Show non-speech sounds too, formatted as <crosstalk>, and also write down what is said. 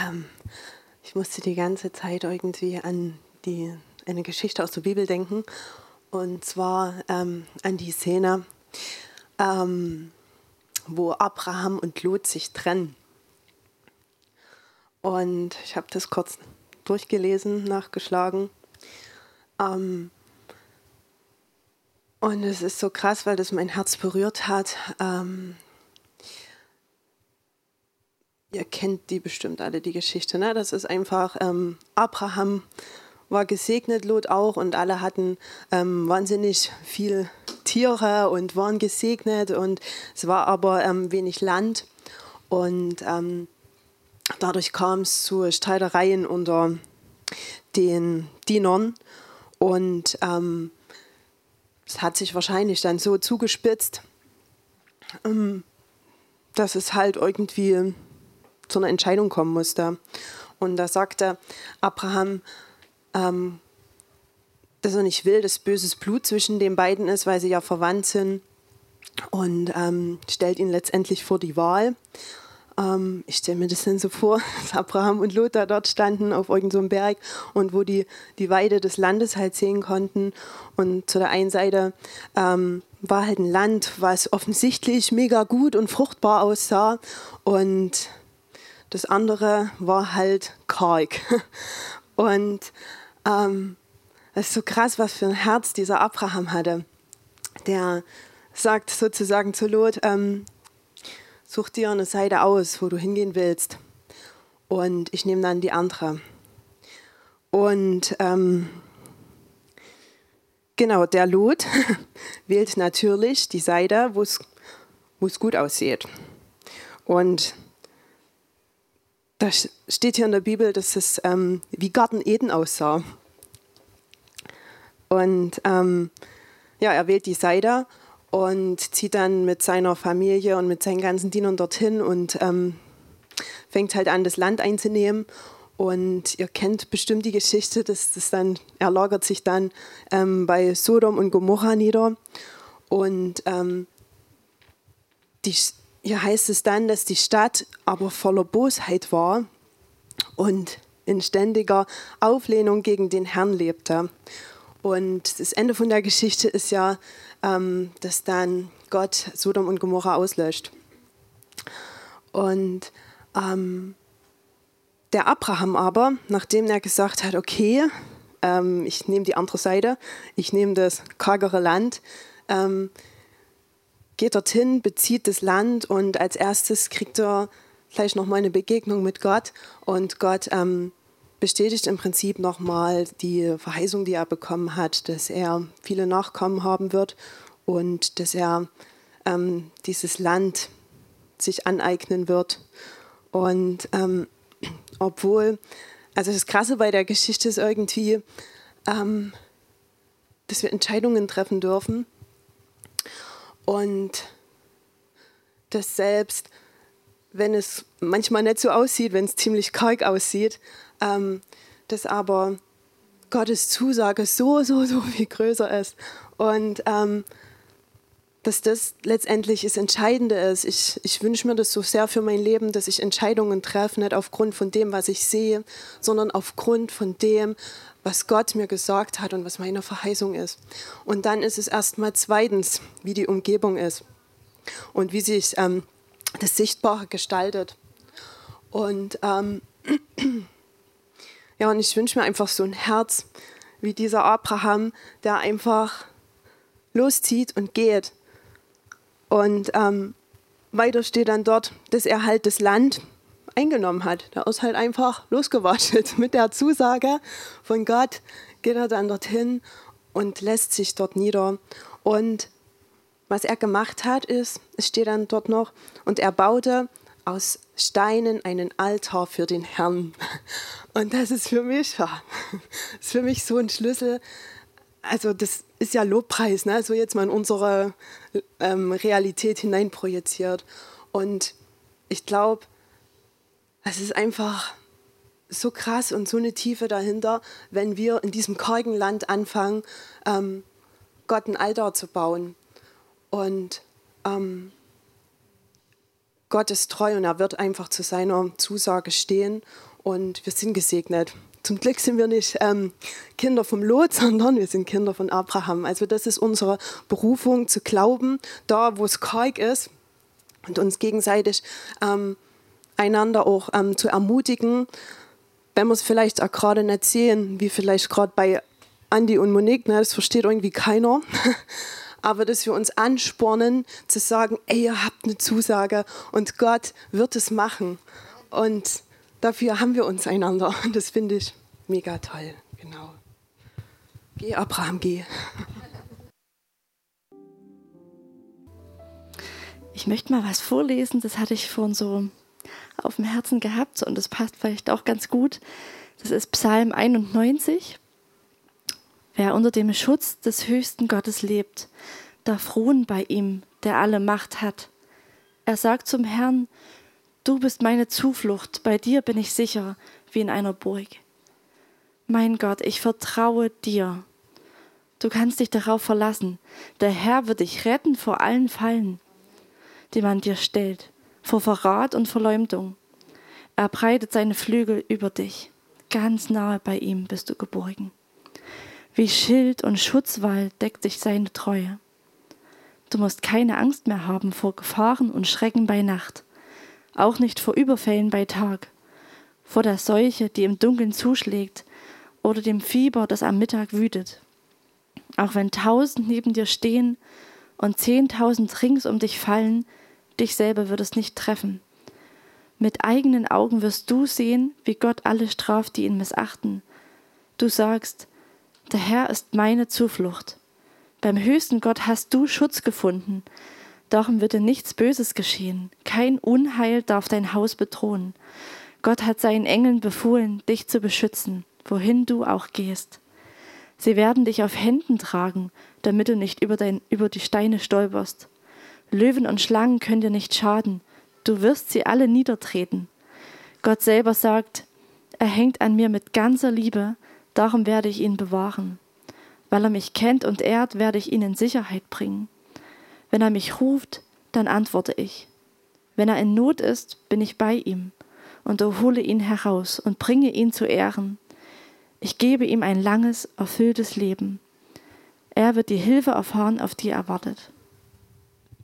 Ähm, ich musste die ganze Zeit irgendwie an die, eine Geschichte aus der Bibel denken. Und zwar ähm, an die Szene, ähm, wo Abraham und Lot sich trennen. Und ich habe das kurz durchgelesen, nachgeschlagen. Ähm, und es ist so krass, weil das mein Herz berührt hat. Ihr kennt die bestimmt alle, die Geschichte. Ne? Das ist einfach, ähm, Abraham war gesegnet, Lot auch, und alle hatten ähm, wahnsinnig viel Tiere und waren gesegnet und es war aber ähm, wenig Land und ähm, dadurch kam es zu Streitereien unter den Dienern und ähm, es hat sich wahrscheinlich dann so zugespitzt, ähm, dass es halt irgendwie zu einer Entscheidung kommen musste. Und da sagte Abraham, ähm, dass er nicht will, dass böses Blut zwischen den beiden ist, weil sie ja verwandt sind. Und ähm, stellt ihn letztendlich vor die Wahl. Ähm, ich stelle mir das dann so vor, <laughs> dass Abraham und Lothar dort standen auf irgendeinem so Berg und wo die die Weide des Landes halt sehen konnten. Und zu der einen Seite ähm, war halt ein Land, was offensichtlich mega gut und fruchtbar aussah. Und das andere war halt karg. <laughs> Und ähm, es ist so krass, was für ein Herz dieser Abraham hatte. Der sagt sozusagen zu Lot, ähm, such dir eine Seite aus, wo du hingehen willst. Und ich nehme dann die andere. Und ähm, genau, der Lot <laughs> wählt natürlich die Seite, wo es gut aussieht. Und da steht hier in der Bibel, dass es ähm, wie Garten Eden aussah. Und ähm, ja, er wählt die Seite und zieht dann mit seiner Familie und mit seinen ganzen Dienern dorthin und ähm, fängt halt an, das Land einzunehmen. Und ihr kennt bestimmt die Geschichte, dass das dann, er lagert sich dann ähm, bei Sodom und Gomorra nieder. Und ähm, die, hier heißt es dann, dass die Stadt aber voller Bosheit war und in ständiger Auflehnung gegen den Herrn lebte. Und das Ende von der Geschichte ist ja, ähm, dass dann Gott Sodom und Gomorra auslöscht. Und ähm, der Abraham aber, nachdem er gesagt hat, okay, ähm, ich nehme die andere Seite, ich nehme das kargere Land, ähm, geht dorthin, bezieht das Land und als erstes kriegt er gleich nochmal eine Begegnung mit Gott und Gott ähm, bestätigt im Prinzip nochmal die Verheißung, die er bekommen hat, dass er viele Nachkommen haben wird und dass er ähm, dieses Land sich aneignen wird. Und ähm, obwohl, also das Krasse bei der Geschichte ist irgendwie, ähm, dass wir Entscheidungen treffen dürfen und dass selbst, wenn es manchmal nicht so aussieht, wenn es ziemlich karg aussieht, ähm, dass aber Gottes Zusage so, so, so viel größer ist. Und ähm, dass das letztendlich das Entscheidende ist. Ich, ich wünsche mir das so sehr für mein Leben, dass ich Entscheidungen treffe, nicht aufgrund von dem, was ich sehe, sondern aufgrund von dem, was Gott mir gesagt hat und was meine Verheißung ist. Und dann ist es erstmal zweitens, wie die Umgebung ist und wie sich ähm, das Sichtbare gestaltet. Und ähm, <clears throat> ja, und ich wünsche mir einfach so ein Herz wie dieser Abraham, der einfach loszieht und geht. Und ähm, weiter steht dann dort, dass er halt das Land eingenommen hat. Der ist halt einfach losgewaschelt. <laughs> Mit der Zusage von Gott geht er dann dorthin und lässt sich dort nieder. Und was er gemacht hat, ist, es steht dann dort noch, und er baute aus Steinen einen Altar für den Herrn. <laughs> Und das ist für mich, <laughs> ja, ist für mich so ein Schlüssel. Also das ist ja Lobpreis, ne? so jetzt mal in unsere ähm, Realität hineinprojiziert. Und ich glaube, es ist einfach so krass und so eine Tiefe dahinter, wenn wir in diesem kargen Land anfangen, ähm, Gott ein Altar zu bauen. Und ähm, Gott ist treu und er wird einfach zu seiner Zusage stehen. und wir sind gesegnet. Zum Glück sind wir nicht ähm, Kinder vom Lot, <laughs> sondern wir sind Kinder von Abraham. Also das ist unsere Berufung zu glauben, da wo es karg ist und uns gegenseitig ähm, einander auch ähm, zu ermutigen, wenn wir es vielleicht auch gerade nicht sehen, wie vielleicht gerade bei Andi und Monique, ne, das versteht irgendwie keiner. <laughs> Aber dass wir uns anspornen, zu sagen, ey, ihr habt eine Zusage und Gott wird es machen. Und dafür haben wir uns einander. Und <laughs> das finde ich mega toll. Genau. Geh, Abraham, geh. Ich möchte mal was vorlesen, das hatte ich vorhin so auf dem Herzen gehabt und das passt vielleicht auch ganz gut. Das ist Psalm 91. Wer unter dem Schutz des höchsten Gottes lebt, darf ruhen bei ihm, der alle Macht hat. Er sagt zum Herrn, Du bist meine Zuflucht, bei dir bin ich sicher wie in einer Burg. Mein Gott, ich vertraue dir. Du kannst dich darauf verlassen. Der Herr wird dich retten vor allen Fallen, die man dir stellt, vor Verrat und Verleumdung. Er breitet seine Flügel über dich. Ganz nahe bei ihm bist du geborgen. Wie Schild und Schutzwall deckt dich seine Treue. Du musst keine Angst mehr haben vor Gefahren und Schrecken bei Nacht, auch nicht vor Überfällen bei Tag, vor der Seuche, die im Dunkeln zuschlägt, oder dem Fieber, das am Mittag wütet. Auch wenn tausend neben dir stehen und zehntausend rings um dich fallen, dich selber wird es nicht treffen. Mit eigenen Augen wirst du sehen, wie Gott alle straft, die ihn missachten. Du sagst, der Herr ist meine Zuflucht. Beim höchsten Gott hast du Schutz gefunden. Darum wird dir nichts Böses geschehen. Kein Unheil darf dein Haus bedrohen. Gott hat seinen Engeln befohlen, dich zu beschützen, wohin du auch gehst. Sie werden dich auf Händen tragen, damit du nicht über, dein, über die Steine stolperst. Löwen und Schlangen können dir nicht schaden. Du wirst sie alle niedertreten. Gott selber sagt, er hängt an mir mit ganzer Liebe, darum werde ich ihn bewahren. Weil er mich kennt und ehrt, werde ich ihn in Sicherheit bringen. Wenn er mich ruft, dann antworte ich. Wenn er in Not ist, bin ich bei ihm und erhole ihn heraus und bringe ihn zu Ehren. Ich gebe ihm ein langes, erfülltes Leben. Er wird die Hilfe erfahren, auf die er wartet.